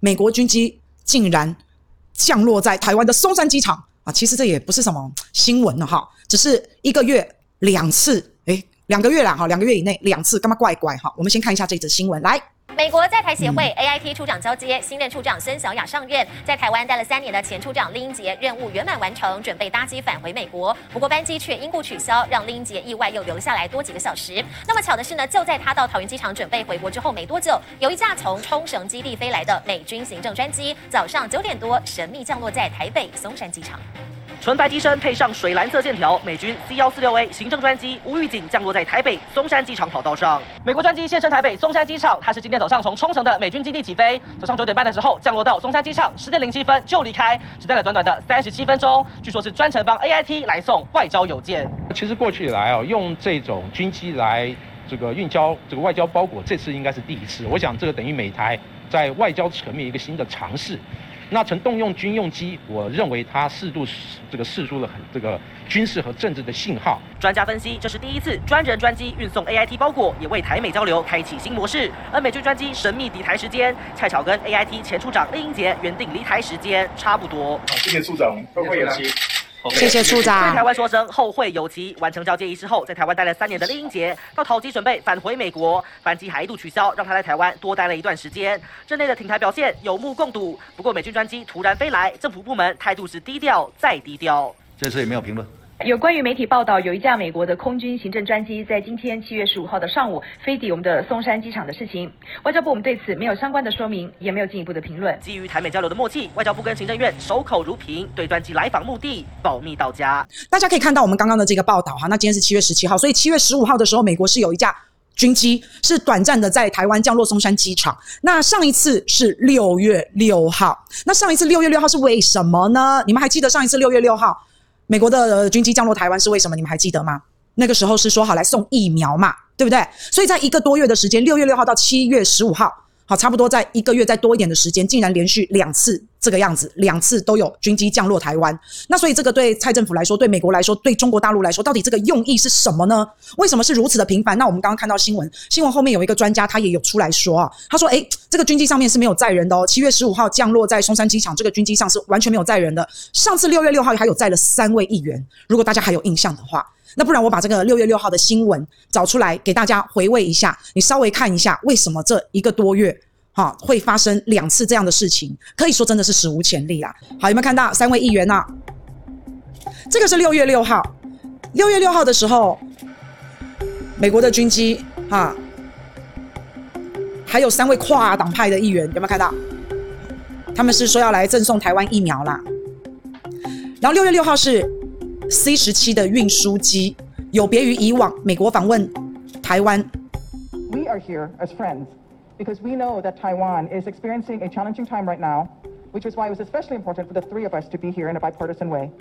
美国军机竟然降落在台湾的松山机场啊！其实这也不是什么新闻了哈，只是一个月两次，诶，两个月了哈，两个月以内两次，干嘛怪怪哈？我们先看一下这则新闻来。美国在台协会 AIT 处长交接，新任处长孙小雅上任。在台湾待了三年的前处长林英杰任务圆满完成，准备搭机返回美国，不过班机却因故取消，让林英杰意外又留下来多几个小时。那么巧的是呢，就在他到桃园机场准备回国之后没多久，有一架从冲绳基地飞来的美军行政专机，早上九点多神秘降落在台北松山机场。纯白机身配上水蓝色线条，美军 C 幺四六 A 行政专机无预警降落在台北松山机场跑道上。美国专机现身台北松山机场，它是今天早上从冲绳的美军基地起飞，早上九点半的时候降落到松山机场，十点零七分就离开，只待了短短的三十七分钟。据说是专程帮 AIT 来送外交邮件。其实过去以来啊，用这种军机来这个运交这个外交包裹，这次应该是第一次。我想这个等于美台在外交层面一个新的尝试。那曾动用军用机，我认为它适度这个释出了很这个军事和政治的信号。专家分析，这是第一次专人专机运送 AIT 包裹，也为台美交流开启新模式。而美军专机神秘抵台时间，恰巧跟 AIT 前处长赖英杰原定离台时间差不多。谢谢处长，后会有期。谢谢处长。对台湾说声后会有期。完成交接仪式后，在台湾待了三年的丽英杰，到桃机准备返回美国，班机还一度取消，让他在台湾多待了一段时间。任内的挺台表现有目共睹。不过美军专机突然飞来，政府部门态度是低调再低调。这次也没有评论。有关于媒体报道，有一架美国的空军行政专机在今天七月十五号的上午飞抵我们的松山机场的事情，外交部我们对此没有相关的说明，也没有进一步的评论。基于台美交流的默契，外交部跟行政院守口如瓶，对专机来访目的保密到家。大家可以看到我们刚刚的这个报道哈，那今天是七月十七号，所以七月十五号的时候，美国是有一架军机是短暂的在台湾降落松山机场。那上一次是六月六号，那上一次六月六号是为什么呢？你们还记得上一次六月六号？美国的军机降落台湾是为什么？你们还记得吗？那个时候是说好来送疫苗嘛，对不对？所以在一个多月的时间，六月六号到七月十五号。好，差不多在一个月再多一点的时间，竟然连续两次这个样子，两次都有军机降落台湾。那所以这个对蔡政府来说，对美国来说，对中国大陆来说，到底这个用意是什么呢？为什么是如此的频繁？那我们刚刚看到新闻，新闻后面有一个专家，他也有出来说啊，他说：“诶，这个军机上面是没有载人的哦。七月十五号降落在松山机场，这个军机上是完全没有载人的。上次六月六号还有载了三位议员，如果大家还有印象的话。”那不然我把这个六月六号的新闻找出来给大家回味一下，你稍微看一下为什么这一个多月哈会发生两次这样的事情，可以说真的是史无前例啦。好，有没有看到三位议员啊？这个是六月六号，六月六号的时候，美国的军机哈，还有三位跨党派的议员，有没有看到？他们是说要来赠送台湾疫苗啦。然后六月六号是。C 十七的运输机有别于以往美国访问台湾。We are here as friends because we know that Taiwan is experiencing a challenging time right now, which is why it was especially important for the three of us to be here in a bipartisan way.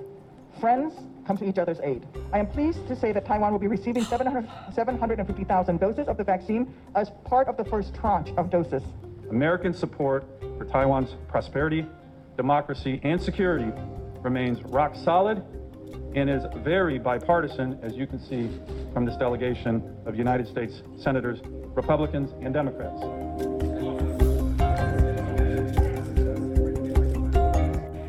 Friends come to each other's aid. I am pleased to say that Taiwan will be receiving 750,000 doses of the vaccine as part of the first tranche of doses. American support for Taiwan's prosperity, democracy, and security remains rock solid. And is very bipartisan, as you can see from this delegation of United States senators, Republicans and Democrats.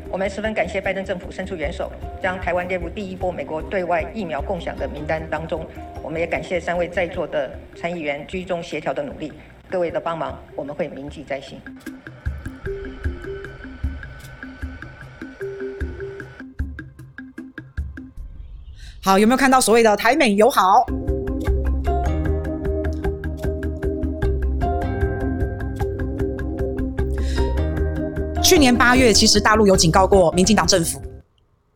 我们十分感谢拜登政府伸出援手，将台湾列入第一波美国对外疫苗共享的名单当中。我们也感谢三位在座的参议员居中协调的努力，各位的帮忙，我们会铭记在心。好，有没有看到所谓的台美友好？去年八月，其实大陆有警告过民进党政府，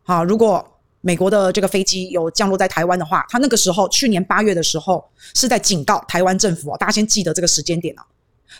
好，如果美国的这个飞机有降落在台湾的话，他那个时候去年八月的时候是在警告台湾政府哦，大家先记得这个时间点哦。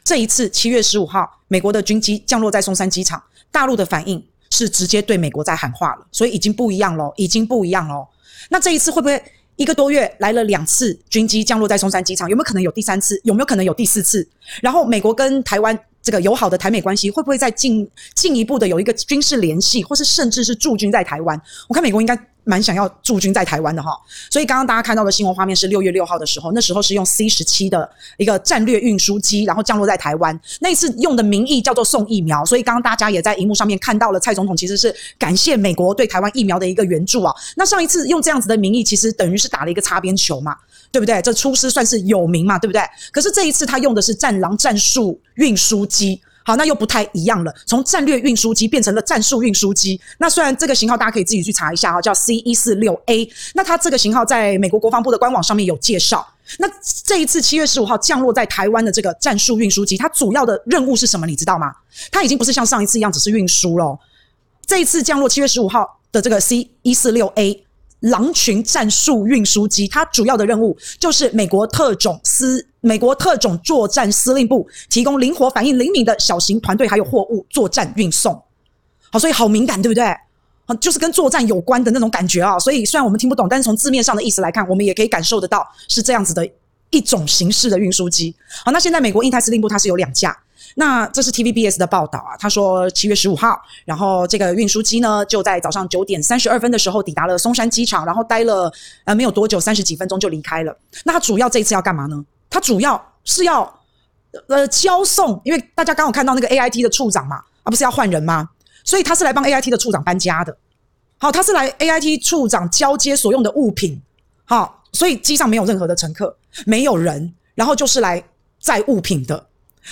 这一次七月十五号，美国的军机降落在松山机场，大陆的反应是直接对美国在喊话了，所以已经不一样喽，已经不一样喽。那这一次会不会一个多月来了两次军机降落在松山机场？有没有可能有第三次？有没有可能有第四次？然后美国跟台湾这个友好的台美关系，会不会再进进一步的有一个军事联系，或是甚至是驻军在台湾？我看美国应该蛮想要驻军在台湾的哈。所以刚刚大家看到的新闻画面是六月六号的时候，那时候是用 C 十七的一个战略运输机，然后降落在台湾。那一次用的名义叫做送疫苗，所以刚刚大家也在荧幕上面看到了，蔡总统其实是感谢美国对台湾疫苗的一个援助啊。那上一次用这样子的名义，其实等于是打了一个擦边球嘛。对不对？这出师算是有名嘛，对不对？可是这一次他用的是战狼战术运输机，好，那又不太一样了。从战略运输机变成了战术运输机。那虽然这个型号大家可以自己去查一下哈，叫 C 一四六 A。那它这个型号在美国国防部的官网上面有介绍。那这一次七月十五号降落在台湾的这个战术运输机，它主要的任务是什么？你知道吗？它已经不是像上一次一样只是运输了。这一次降落七月十五号的这个 C 一四六 A。狼群战术运输机，它主要的任务就是美国特种司、美国特种作战司令部提供灵活反应灵敏的小型团队还有货物作战运送。好，所以好敏感，对不对？就是跟作战有关的那种感觉啊。所以虽然我们听不懂，但是从字面上的意思来看，我们也可以感受得到是这样子的一种形式的运输机。好，那现在美国印太司令部它是有两架。那这是 TVBS 的报道啊，他说七月十五号，然后这个运输机呢就在早上九点三十二分的时候抵达了松山机场，然后待了呃没有多久，三十几分钟就离开了。那他主要这一次要干嘛呢？他主要是要呃交送，因为大家刚好看到那个 AIT 的处长嘛，啊不是要换人吗？所以他是来帮 AIT 的处长搬家的。好，他是来 AIT 处长交接所用的物品。好，所以机上没有任何的乘客，没有人，然后就是来载物品的。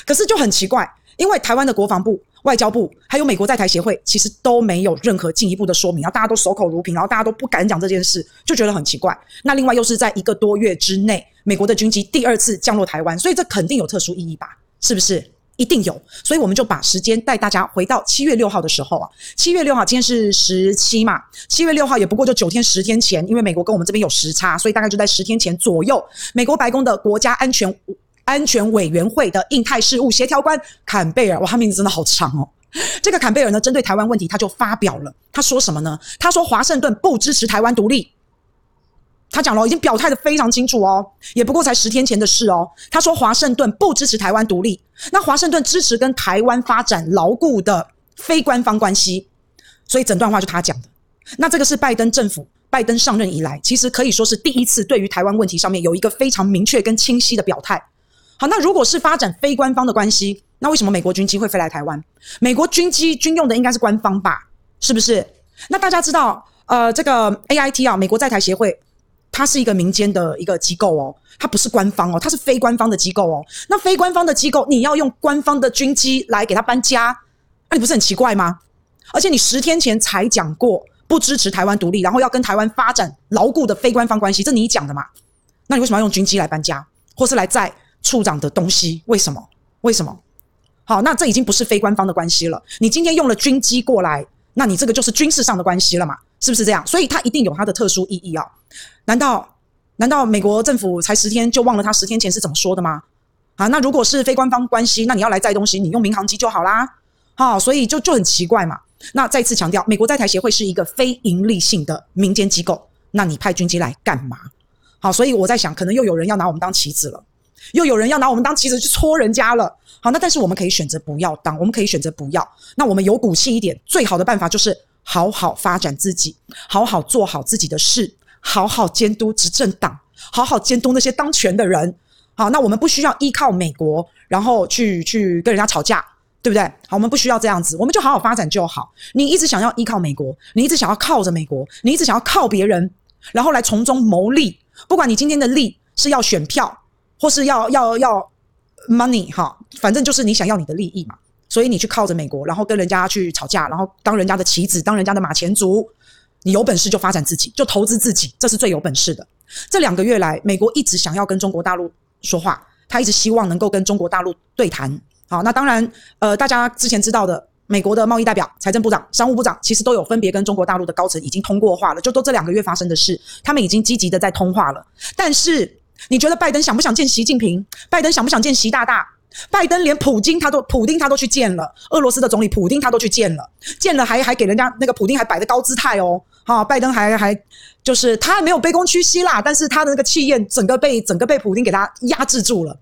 可是就很奇怪，因为台湾的国防部、外交部还有美国在台协会，其实都没有任何进一步的说明，然后大家都守口如瓶，然后大家都不敢讲这件事，就觉得很奇怪。那另外又是在一个多月之内，美国的军机第二次降落台湾，所以这肯定有特殊意义吧？是不是？一定有。所以我们就把时间带大家回到七月六号的时候啊，七月六号今天是十七嘛，七月六号也不过就九天十天前，因为美国跟我们这边有时差，所以大概就在十天前左右，美国白宫的国家安全。安全委员会的印太事务协调官坎贝尔，哇，他名字真的好长哦。这个坎贝尔呢，针对台湾问题，他就发表了，他说什么呢？他说华盛顿不支持台湾独立。他讲了，已经表态的非常清楚哦，也不过才十天前的事哦。他说华盛顿不支持台湾独立，那华盛顿支持跟台湾发展牢固的非官方关系。所以整段话就他讲的。那这个是拜登政府，拜登上任以来，其实可以说是第一次对于台湾问题上面有一个非常明确跟清晰的表态。好，那如果是发展非官方的关系，那为什么美国军机会飞来台湾？美国军机军用的应该是官方吧？是不是？那大家知道，呃，这个 AIT 啊，美国在台协会，它是一个民间的一个机构哦，它不是官方哦，它是非官方的机构哦。那非官方的机构，你要用官方的军机来给它搬家，那你不是很奇怪吗？而且你十天前才讲过不支持台湾独立，然后要跟台湾发展牢固的非官方关系，这你讲的嘛？那你为什么要用军机来搬家，或是来载？处长的东西为什么？为什么？好，那这已经不是非官方的关系了。你今天用了军机过来，那你这个就是军事上的关系了嘛？是不是这样？所以它一定有它的特殊意义啊！难道难道美国政府才十天就忘了他十天前是怎么说的吗？啊，那如果是非官方关系，那你要来载东西，你用民航机就好啦。好，所以就就很奇怪嘛。那再次强调，美国在台协会是一个非营利性的民间机构，那你派军机来干嘛？好，所以我在想，可能又有人要拿我们当棋子了。又有人要拿我们当棋子去戳人家了，好，那但是我们可以选择不要当，我们可以选择不要。那我们有骨气一点，最好的办法就是好好发展自己，好好做好自己的事，好好监督执政党，好好监督那些当权的人。好，那我们不需要依靠美国，然后去去跟人家吵架，对不对？好，我们不需要这样子，我们就好好发展就好。你一直想要依靠美国，你一直想要靠着美国，你一直想要靠别人，然后来从中牟利。不管你今天的利是要选票。或是要要要 money 哈，反正就是你想要你的利益嘛，所以你去靠着美国，然后跟人家去吵架，然后当人家的棋子，当人家的马前卒。你有本事就发展自己，就投资自己，这是最有本事的。这两个月来，美国一直想要跟中国大陆说话，他一直希望能够跟中国大陆对谈。好，那当然，呃，大家之前知道的，美国的贸易代表、财政部长、商务部长，其实都有分别跟中国大陆的高层已经通过话了，就都这两个月发生的事，他们已经积极的在通话了，但是。你觉得拜登想不想见习近平？拜登想不想见习大大？拜登连普京他都普丁他都去见了，俄罗斯的总理普丁他都去见了，见了还还给人家那个普丁还摆的高姿态哦，哈，拜登还还就是他还没有卑躬屈膝啦，但是他的那个气焰整个被整个被普丁给他压制住了，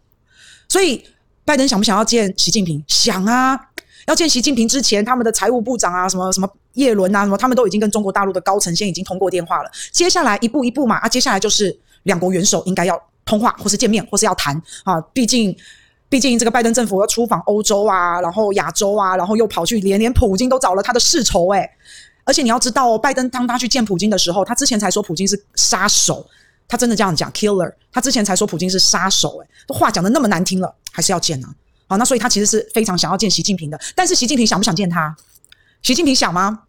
所以。拜登想不想要见习近平？想啊！要见习近平之前，他们的财务部长啊，什么什么叶伦啊，什么他们都已经跟中国大陆的高层先已经通过电话了。接下来一步一步嘛，啊，接下来就是两国元首应该要通话，或是见面，或是要谈啊。毕竟，毕竟这个拜登政府要出访欧洲啊，然后亚洲啊，然后又跑去连连普京都找了他的世仇诶。而且你要知道哦，拜登当他去见普京的时候，他之前才说普京是杀手，他真的这样讲 killer。他之前才说普京是杀手，诶，都话讲得那么难听了，还是要见啊。好，那所以他其实是非常想要见习近平的，但是习近平想不想见他？习近平想吗？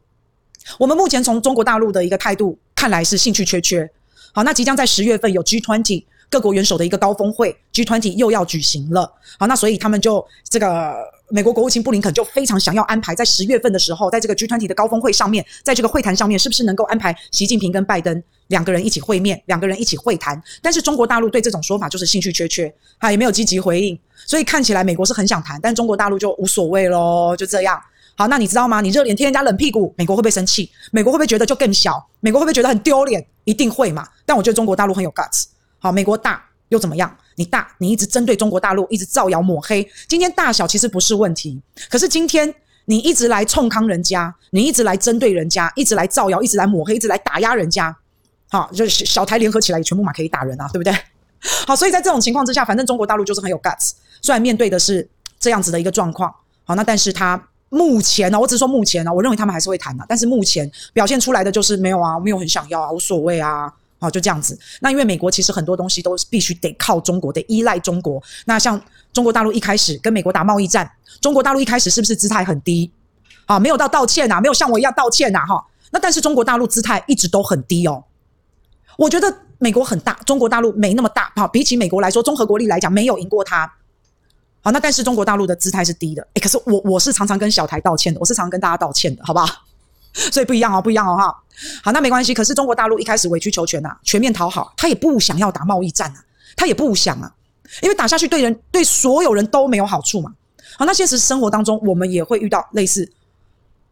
我们目前从中国大陆的一个态度看来是兴趣缺缺。好，那即将在十月份有 G20 各国元首的一个高峰会，G20 又要举行了。好，那所以他们就这个美国国务卿布林肯就非常想要安排在十月份的时候，在这个 G20 的高峰会上面，在这个会谈上面，是不是能够安排习近平跟拜登两个人一起会面，两个人一起会谈？但是中国大陆对这种说法就是兴趣缺缺，他也没有积极回应。所以看起来美国是很想谈，但中国大陆就无所谓喽，就这样。好，那你知道吗？你热脸贴人家冷屁股，美国会不会生气？美国会不会觉得就更小？美国会不会觉得很丢脸？一定会嘛。但我觉得中国大陆很有 guts。好，美国大又怎么样？你大，你一直针对中国大陆，一直造谣抹黑。今天大小其实不是问题，可是今天你一直来冲康人家，你一直来针对人家，一直来造谣，一直来抹黑，一直来打压人家。好，就是小台联合起来也全部嘛可以打人啊，对不对？好，所以在这种情况之下，反正中国大陆就是很有 guts。虽然面对的是这样子的一个状况，好，那但是他目前呢，我只是说目前呢，我认为他们还是会谈的，但是目前表现出来的就是没有啊，没有很想要啊，无所谓啊，好，就这样子。那因为美国其实很多东西都必须得靠中国，得依赖中国。那像中国大陆一开始跟美国打贸易战，中国大陆一开始是不是姿态很低？啊，没有到道歉呐，没有像我一样道歉呐，哈。那但是中国大陆姿态一直都很低哦。我觉得美国很大，中国大陆没那么大，好，比起美国来说，综合国力来讲，没有赢过他。好，那但是中国大陆的姿态是低的，诶，可是我我是常常跟小台道歉的，我是常常跟大家道歉的，好不好？所以不一样哦，不一样哦，哈。好，那没关系。可是中国大陆一开始委曲求全呐、全面讨好，他也不想要打贸易战啊，他也不想啊，因为打下去对人对所有人都没有好处嘛。好，那现实生活当中我们也会遇到类似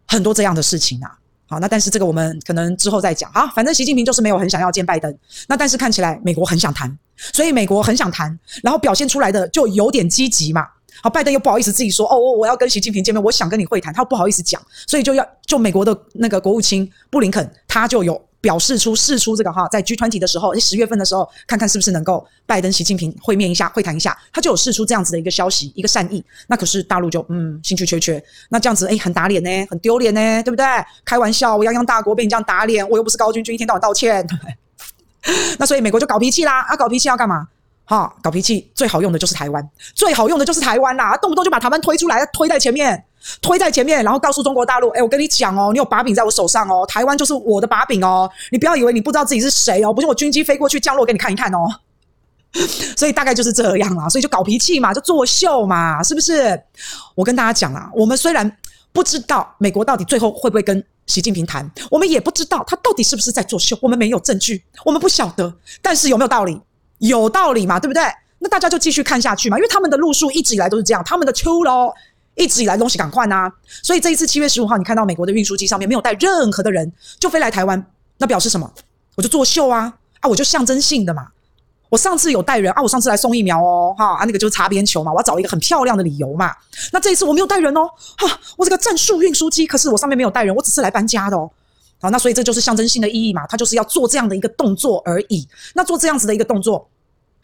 很多这样的事情啊。好，那但是这个我们可能之后再讲啊。反正习近平就是没有很想要见拜登，那但是看起来美国很想谈。所以美国很想谈，然后表现出来的就有点积极嘛。好，拜登又不好意思自己说，哦，我我要跟习近平见面，我想跟你会谈，他又不好意思讲，所以就要就美国的那个国务卿布林肯，他就有表示出释出这个哈，在 G20 的时候，十月份的时候，看看是不是能够拜登习近平会面一下，会谈一下，他就有释出这样子的一个消息，一个善意。那可是大陆就嗯兴趣缺缺，那这样子诶很打脸呢，很丢脸呢，对不对？开玩笑，我泱泱大国被你这样打脸，我又不是高军军，一天到晚道歉。那所以美国就搞脾气啦，啊，搞脾气要干嘛？哈、搞脾气最好用的就是台湾，最好用的就是台湾啦，动不动就把台湾推出来，推在前面，推在前面，然后告诉中国大陆，哎，我跟你讲哦，你有把柄在我手上哦，台湾就是我的把柄哦，你不要以为你不知道自己是谁哦，不是我军机飞过去降落给你看一看哦，所以大概就是这样啦，所以就搞脾气嘛，就作秀嘛，是不是？我跟大家讲啦，我们虽然不知道美国到底最后会不会跟。习近平谈，我们也不知道他到底是不是在作秀，我们没有证据，我们不晓得。但是有没有道理？有道理嘛，对不对？那大家就继续看下去嘛，因为他们的路数一直以来都是这样，他们的出路一直以来东西赶快呐。所以这一次七月十五号，你看到美国的运输机上面没有带任何的人就飞来台湾，那表示什么？我就作秀啊啊，我就象征性的嘛。我上次有带人啊，我上次来送疫苗哦，哈啊，那个就是擦边球嘛，我要找一个很漂亮的理由嘛。那这一次我没有带人哦，哈，我这个战术运输机，可是我上面没有带人，我只是来搬家的哦。好，那所以这就是象征性的意义嘛，它就是要做这样的一个动作而已。那做这样子的一个动作，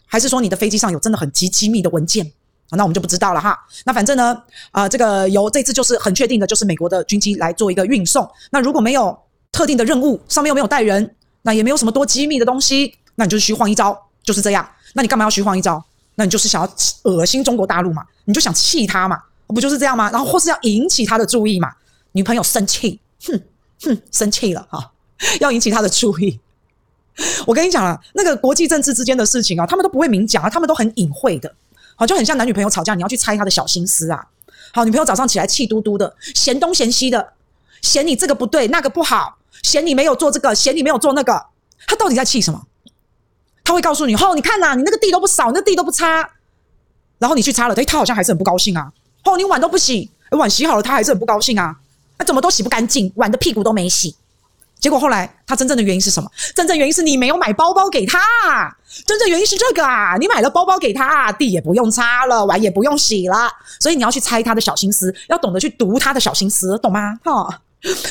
还是说你的飞机上有真的很极机密的文件？那我们就不知道了哈。那反正呢，啊、这个由这次就是很确定的，就是美国的军机来做一个运送。那如果没有特定的任务，上面又没有带人，那也没有什么多机密的东西，那你就是虚晃一招。就是这样，那你干嘛要虚晃一招？那你就是想要恶心中国大陆嘛？你就想气他嘛？不就是这样吗？然后或是要引起他的注意嘛？女朋友生气，哼哼，生气了哈，要引起他的注意。我跟你讲了，那个国际政治之间的事情啊，他们都不会明讲啊，他们都很隐晦的，好，就很像男女朋友吵架，你要去猜他的小心思啊。好，女朋友早上起来气嘟嘟的，嫌东嫌西的，嫌你这个不对，那个不好，嫌你没有做这个，嫌你没有做那个，他到底在气什么？他会告诉你，哦，你看呐、啊，你那个地都不扫，那地都不擦，然后你去擦了，诶，他好像还是很不高兴啊。哦，你碗都不洗，碗洗好了，他还是很不高兴啊。那怎么都洗不干净，碗的屁股都没洗，结果后来他真正的原因是什么？真正原因是你没有买包包给他，真正原因是这个啊！你买了包包给他，地也不用擦了，碗也不用洗了，所以你要去猜他的小心思，要懂得去读他的小心思，懂吗？哈，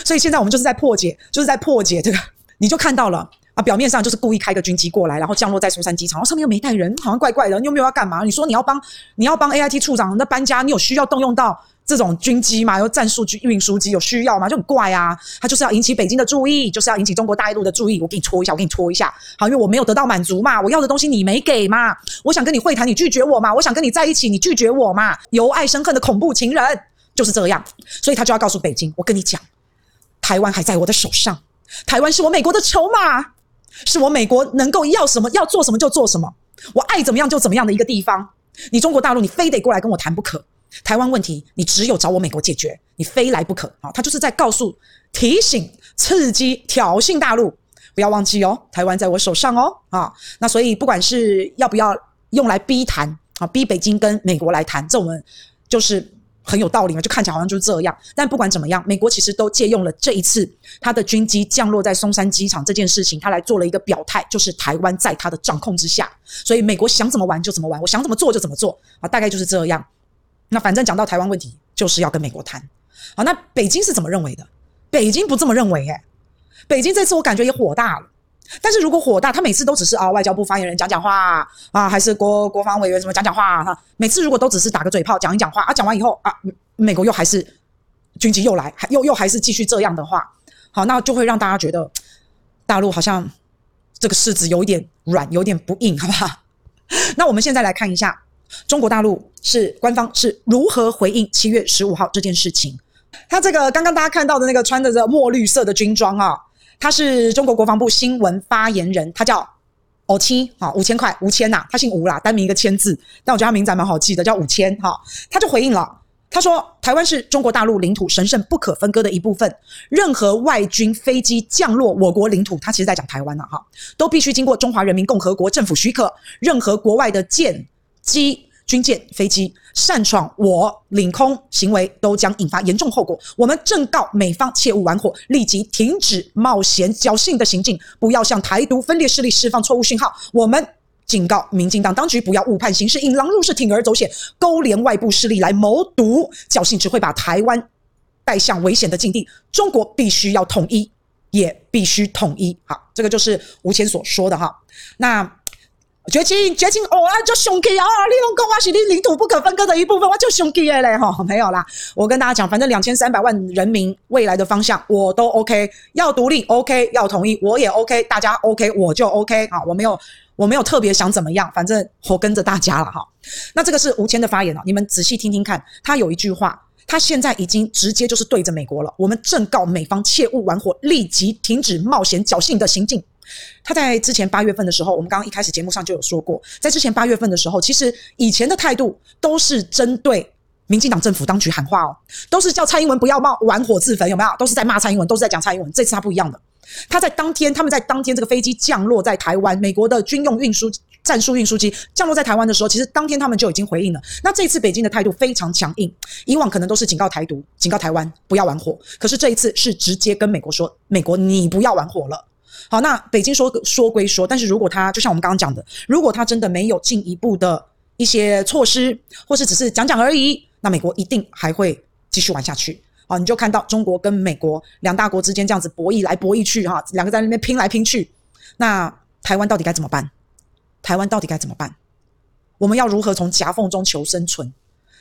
所以现在我们就是在破解，就是在破解这个，你就看到了啊，表面上就是故意开个军机过来，然后降落在松山机场，然后上面又没带人，好像怪怪的，你又没有要干嘛？你说你要帮你要帮 AIT 处长那搬家，你有需要动用到？这种军机嘛，有战术机、运输机有需要吗？就很怪啊！他就是要引起北京的注意，就是要引起中国大陆的注意。我给你戳一下，我给你戳一下。好，因为我没有得到满足嘛，我要的东西你没给嘛。我想跟你会谈，你拒绝我嘛。我想跟你在一起，你拒绝我嘛。由爱生恨的恐怖情人就是这样，所以他就要告诉北京：我跟你讲，台湾还在我的手上，台湾是我美国的筹码，是我美国能够要什么要做什么就做什么，我爱怎么样就怎么样的一个地方。你中国大陆，你非得过来跟我谈不可。台湾问题，你只有找我美国解决，你非来不可啊！他就是在告诉、提醒、刺激、挑衅大陆，不要忘记哦，台湾在我手上哦啊！那所以不管是要不要用来逼谈啊，逼北京跟美国来谈，这我们就是很有道理嘛，就看起来好像就是这样。但不管怎么样，美国其实都借用了这一次他的军机降落在松山机场这件事情，他来做了一个表态，就是台湾在他的掌控之下，所以美国想怎么玩就怎么玩，我想怎么做就怎么做啊，大概就是这样。那反正讲到台湾问题，就是要跟美国谈。好，那北京是怎么认为的？北京不这么认为，诶，北京这次我感觉也火大了。但是如果火大，他每次都只是啊，外交部发言人讲讲话啊，还是国国防委员什么讲讲话哈。每次如果都只是打个嘴炮，讲一讲话啊，讲完以后啊，美国又还是军机又来，还又又还是继续这样的话，好，那就会让大家觉得大陆好像这个柿子有一点软，有点不硬，好不好？那我们现在来看一下。中国大陆是官方是如何回应七月十五号这件事情？他这个刚刚大家看到的那个穿着这墨绿色的军装啊，他是中国国防部新闻发言人，他叫吴千啊，五千块吴千呐，他姓吴啦，单名一个千字，但我觉得他名字还蛮好记的，叫五千哈。他就回应了，他说：“台湾是中国大陆领土神圣不可分割的一部分，任何外军飞机降落我国领土，他其实在讲台湾了哈，都必须经过中华人民共和国政府许可，任何国外的舰。”机、军舰、飞机擅闯我领空行为，都将引发严重后果。我们正告美方切勿玩火，立即停止冒险侥幸的行径，不要向台独分裂势力释放错误信号。我们警告民进党当局，不要误判形势，引狼入室，铤而走险，勾连外部势力来谋独，侥幸只会把台湾带向危险的境地。中国必须要统一，也必须统一。好，这个就是吴谦所说的哈。那。绝情绝情哦啊，就兄弟啊！你拢讲我是你领土不可分割的一部分，我就兄弟嘞哈！没有啦，我跟大家讲，反正两千三百万人民未来的方向我都 OK，要独立 OK，要统一我也 OK，大家 OK 我就 OK 啊！我没有我没有特别想怎么样，反正我跟着大家了哈。那这个是吴谦的发言啊，你们仔细听听看，他有一句话，他现在已经直接就是对着美国了。我们正告美方切勿玩火，立即停止冒险侥幸的行径。他在之前八月份的时候，我们刚刚一开始节目上就有说过，在之前八月份的时候，其实以前的态度都是针对民进党政府当局喊话哦，都是叫蔡英文不要冒玩火自焚，有没有？都是在骂蔡英文，都是在讲蔡英文。这次他不一样的，他在当天，他们在当天这个飞机降落在台湾，美国的军用运输战术运输机降落在台湾的时候，其实当天他们就已经回应了。那这次北京的态度非常强硬，以往可能都是警告台独、警告台湾不要玩火，可是这一次是直接跟美国说，美国你不要玩火了。好，那北京说说归说，但是如果他就像我们刚刚讲的，如果他真的没有进一步的一些措施，或是只是讲讲而已，那美国一定还会继续玩下去。好，你就看到中国跟美国两大国之间这样子博弈来博弈去，哈，两个在那边拼来拼去。那台湾到底该怎么办？台湾到底该怎么办？我们要如何从夹缝中求生存？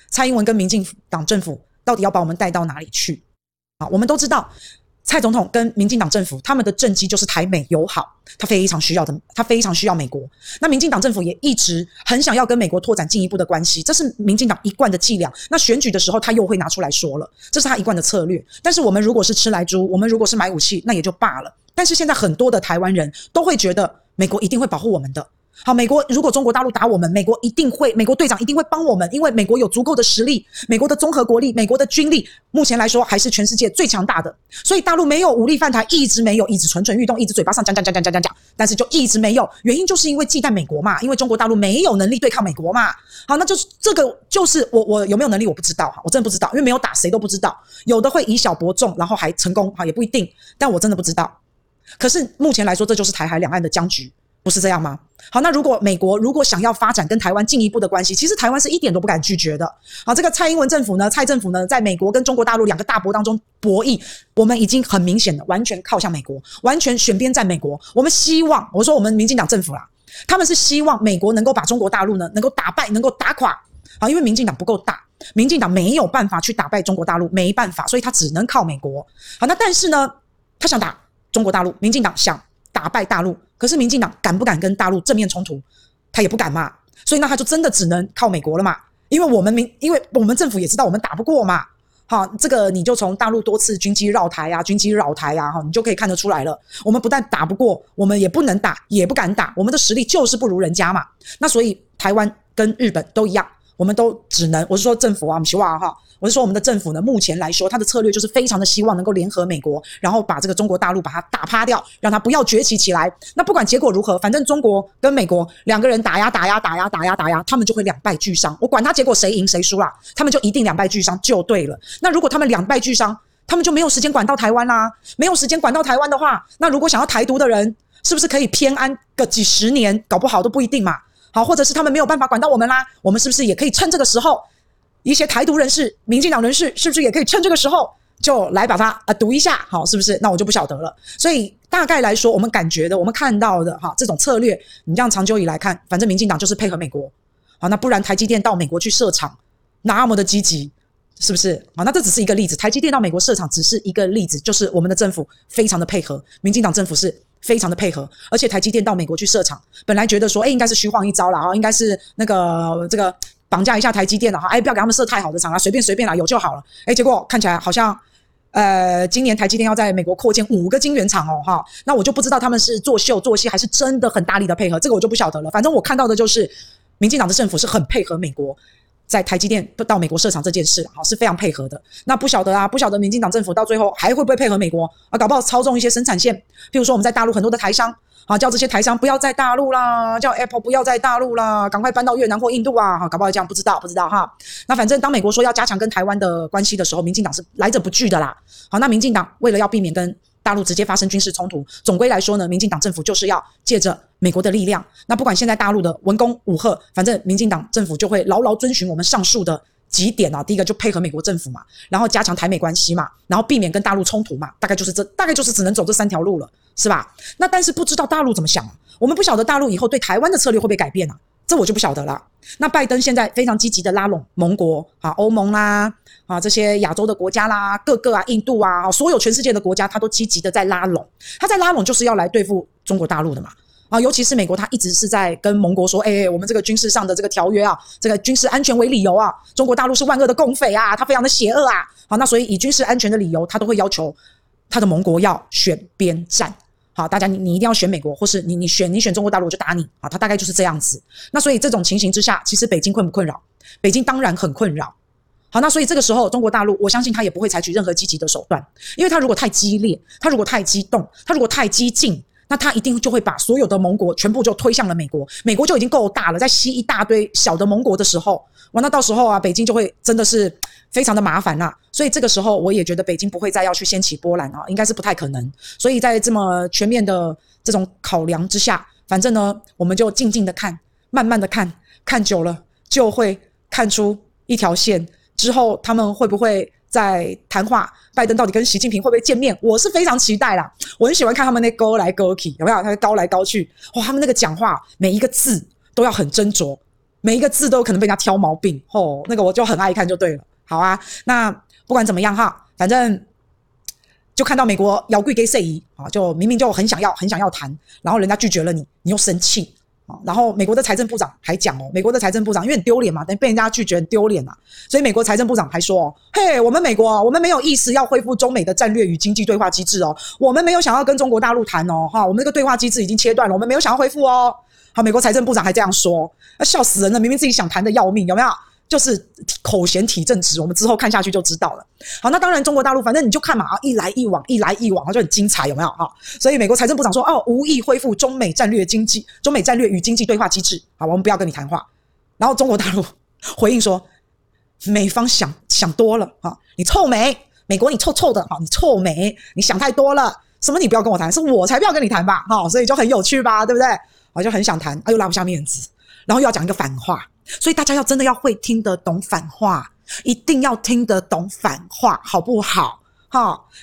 蔡英文跟民进党政府到底要把我们带到哪里去？啊，我们都知道。蔡总统跟民进党政府他们的政绩就是台美友好，他非常需要的，他非常需要美国。那民进党政府也一直很想要跟美国拓展进一步的关系，这是民进党一贯的伎俩。那选举的时候他又会拿出来说了，这是他一贯的策略。但是我们如果是吃来猪，我们如果是买武器，那也就罢了。但是现在很多的台湾人都会觉得美国一定会保护我们的。好，美国如果中国大陆打我们，美国一定会，美国队长一定会帮我们，因为美国有足够的实力，美国的综合国力，美国的军力，目前来说还是全世界最强大的。所以大陆没有武力犯台，一直没有，一直蠢蠢欲动，一直嘴巴上讲讲讲讲讲讲讲，但是就一直没有，原因就是因为忌惮美国嘛，因为中国大陆没有能力对抗美国嘛。好，那就是这个就是我我有没有能力我不知道哈，我真的不知道，因为没有打谁都不知道，有的会以小博众，然后还成功哈，也不一定，但我真的不知道。可是目前来说，这就是台海两岸的僵局，不是这样吗？好，那如果美国如果想要发展跟台湾进一步的关系，其实台湾是一点都不敢拒绝的。好，这个蔡英文政府呢，蔡政府呢，在美国跟中国大陆两个大国当中博弈，我们已经很明显的完全靠向美国，完全选边站美国。我们希望，我说我们民进党政府啦，他们是希望美国能够把中国大陆呢，能够打败，能够打垮。好，因为民进党不够大，民进党没有办法去打败中国大陆，没办法，所以他只能靠美国。好，那但是呢，他想打中国大陆，民进党想打败大陆。可是民进党敢不敢跟大陆正面冲突？他也不敢嘛，所以那他就真的只能靠美国了嘛。因为我们民，因为我们政府也知道我们打不过嘛。好，这个你就从大陆多次军机绕台啊，军机扰台啊，哈，你就可以看得出来了。我们不但打不过，我们也不能打，也不敢打，我们的实力就是不如人家嘛。那所以台湾跟日本都一样。我们都只能，我是说政府啊，我们希望哈，我是说我们的政府呢，目前来说，他的策略就是非常的希望能够联合美国，然后把这个中国大陆把它打趴掉，让它不要崛起起来。那不管结果如何，反正中国跟美国两个人打呀打呀打呀打呀打呀，他们就会两败俱伤。我管他结果谁赢谁输啦，他们就一定两败俱伤就对了。那如果他们两败俱伤，他们就没有时间管到台湾啦，没有时间管到台湾的话，那如果想要台独的人，是不是可以偏安个几十年？搞不好都不一定嘛。好，或者是他们没有办法管到我们啦，我们是不是也可以趁这个时候，一些台独人士、民进党人士，是不是也可以趁这个时候就来把它啊毒一下？好，是不是？那我就不晓得了。所以大概来说，我们感觉的，我们看到的，哈，这种策略，你这样长久以来看，反正民进党就是配合美国。好，那不然台积电到美国去设厂，那么的积极，是不是？好，那这只是一个例子，台积电到美国设厂只是一个例子，就是我们的政府非常的配合，民进党政府是。非常的配合，而且台积电到美国去设厂，本来觉得说，哎，应该是虚晃一招了啊，应该是那个这个绑架一下台积电了哈，哎，不要给他们设太好的厂啊，随便随便啦，有就好了。哎，结果看起来好像，呃，今年台积电要在美国扩建五个晶圆厂哦，哈，那我就不知道他们是作秀作戏，还是真的很大力的配合，这个我就不晓得了。反正我看到的就是，民进党的政府是很配合美国。在台积电到美国设厂这件事，好，是非常配合的。那不晓得啊，不晓得民进党政府到最后还会不会配合美国啊？搞不好操纵一些生产线，譬如说我们在大陆很多的台商，好，叫这些台商不要在大陆啦，叫 Apple 不要在大陆啦，赶快搬到越南或印度啊，好，搞不好这样不知道不知道哈。那反正当美国说要加强跟台湾的关系的时候，民进党是来者不拒的啦。好，那民进党为了要避免跟大陆直接发生军事冲突，总归来说呢，民进党政府就是要借着美国的力量。那不管现在大陆的文攻武吓，反正民进党政府就会牢牢遵循我们上述的几点啊。第一个就配合美国政府嘛，然后加强台美关系嘛，然后避免跟大陆冲突嘛，大概就是这，大概就是只能走这三条路了，是吧？那但是不知道大陆怎么想啊？我们不晓得大陆以后对台湾的策略会不会改变啊？这我就不晓得了。那拜登现在非常积极的拉拢盟国啊，欧盟啦，啊这些亚洲的国家啦，各个啊，印度啊，所有全世界的国家，他都积极的在拉拢。他在拉拢就是要来对付中国大陆的嘛。啊，尤其是美国，他一直是在跟盟国说，哎，我们这个军事上的这个条约啊，这个军事安全为理由啊，中国大陆是万恶的共匪啊，他非常的邪恶啊。好，那所以以军事安全的理由，他都会要求他的盟国要选边站。好，大家你你一定要选美国，或是你你选你选中国大陆，我就打你啊！他大概就是这样子。那所以这种情形之下，其实北京困不困扰？北京当然很困扰。好，那所以这个时候中国大陆，我相信他也不会采取任何积极的手段，因为他如果太激烈，他如果太激动，他如果太激进，那他一定就会把所有的盟国全部就推向了美国。美国就已经够大了，在吸一大堆小的盟国的时候，哇，那到时候啊，北京就会真的是。非常的麻烦啦，所以这个时候我也觉得北京不会再要去掀起波澜啊，应该是不太可能。所以在这么全面的这种考量之下，反正呢，我们就静静的看，慢慢的看，看久了就会看出一条线。之后他们会不会再谈话？拜登到底跟习近平会不会见面？我是非常期待啦。我很喜欢看他们那勾来勾去，有没有？他高来高去，哇，他们那个讲话每一个字都要很斟酌，每一个字都有可能被人家挑毛病。哦，那个我就很爱看，就对了。好啊，那不管怎么样哈，反正就看到美国摇贵给谁移啊，就明明就很想要很想要谈，然后人家拒绝了你，你又生气啊。然后美国的财政部长还讲哦，美国的财政部长因为很丢脸嘛，等被人家拒绝丢脸啊，所以美国财政部长还说，嘿，我们美国我们没有意思要恢复中美的战略与经济对话机制哦，我们没有想要跟中国大陆谈哦，哈，我们这个对话机制已经切断了，我们没有想要恢复哦。好，美国财政部长还这样说，笑死人了，明明自己想谈的要命，有没有？就是口嫌体正直，我们之后看下去就知道了。好，那当然中国大陆，反正你就看嘛，啊，一来一往，一来一往，就很精彩，有没有哈？所以美国财政部长说，哦，无意恢复中美战略经济、中美战略与经济对话机制。好，我们不要跟你谈话。然后中国大陆 回应说，美方想想多了，哈，你臭美，美国你臭臭的，哈，你臭美，你想太多了。什么你不要跟我谈，是我才不要跟你谈吧？哈、所以就很有趣吧，对不对？我就很想谈，啊，又拉不下面子，然后又要讲一个反话，所以大家要真的要会听得懂反话，一定要听得懂反话，好不好？哈、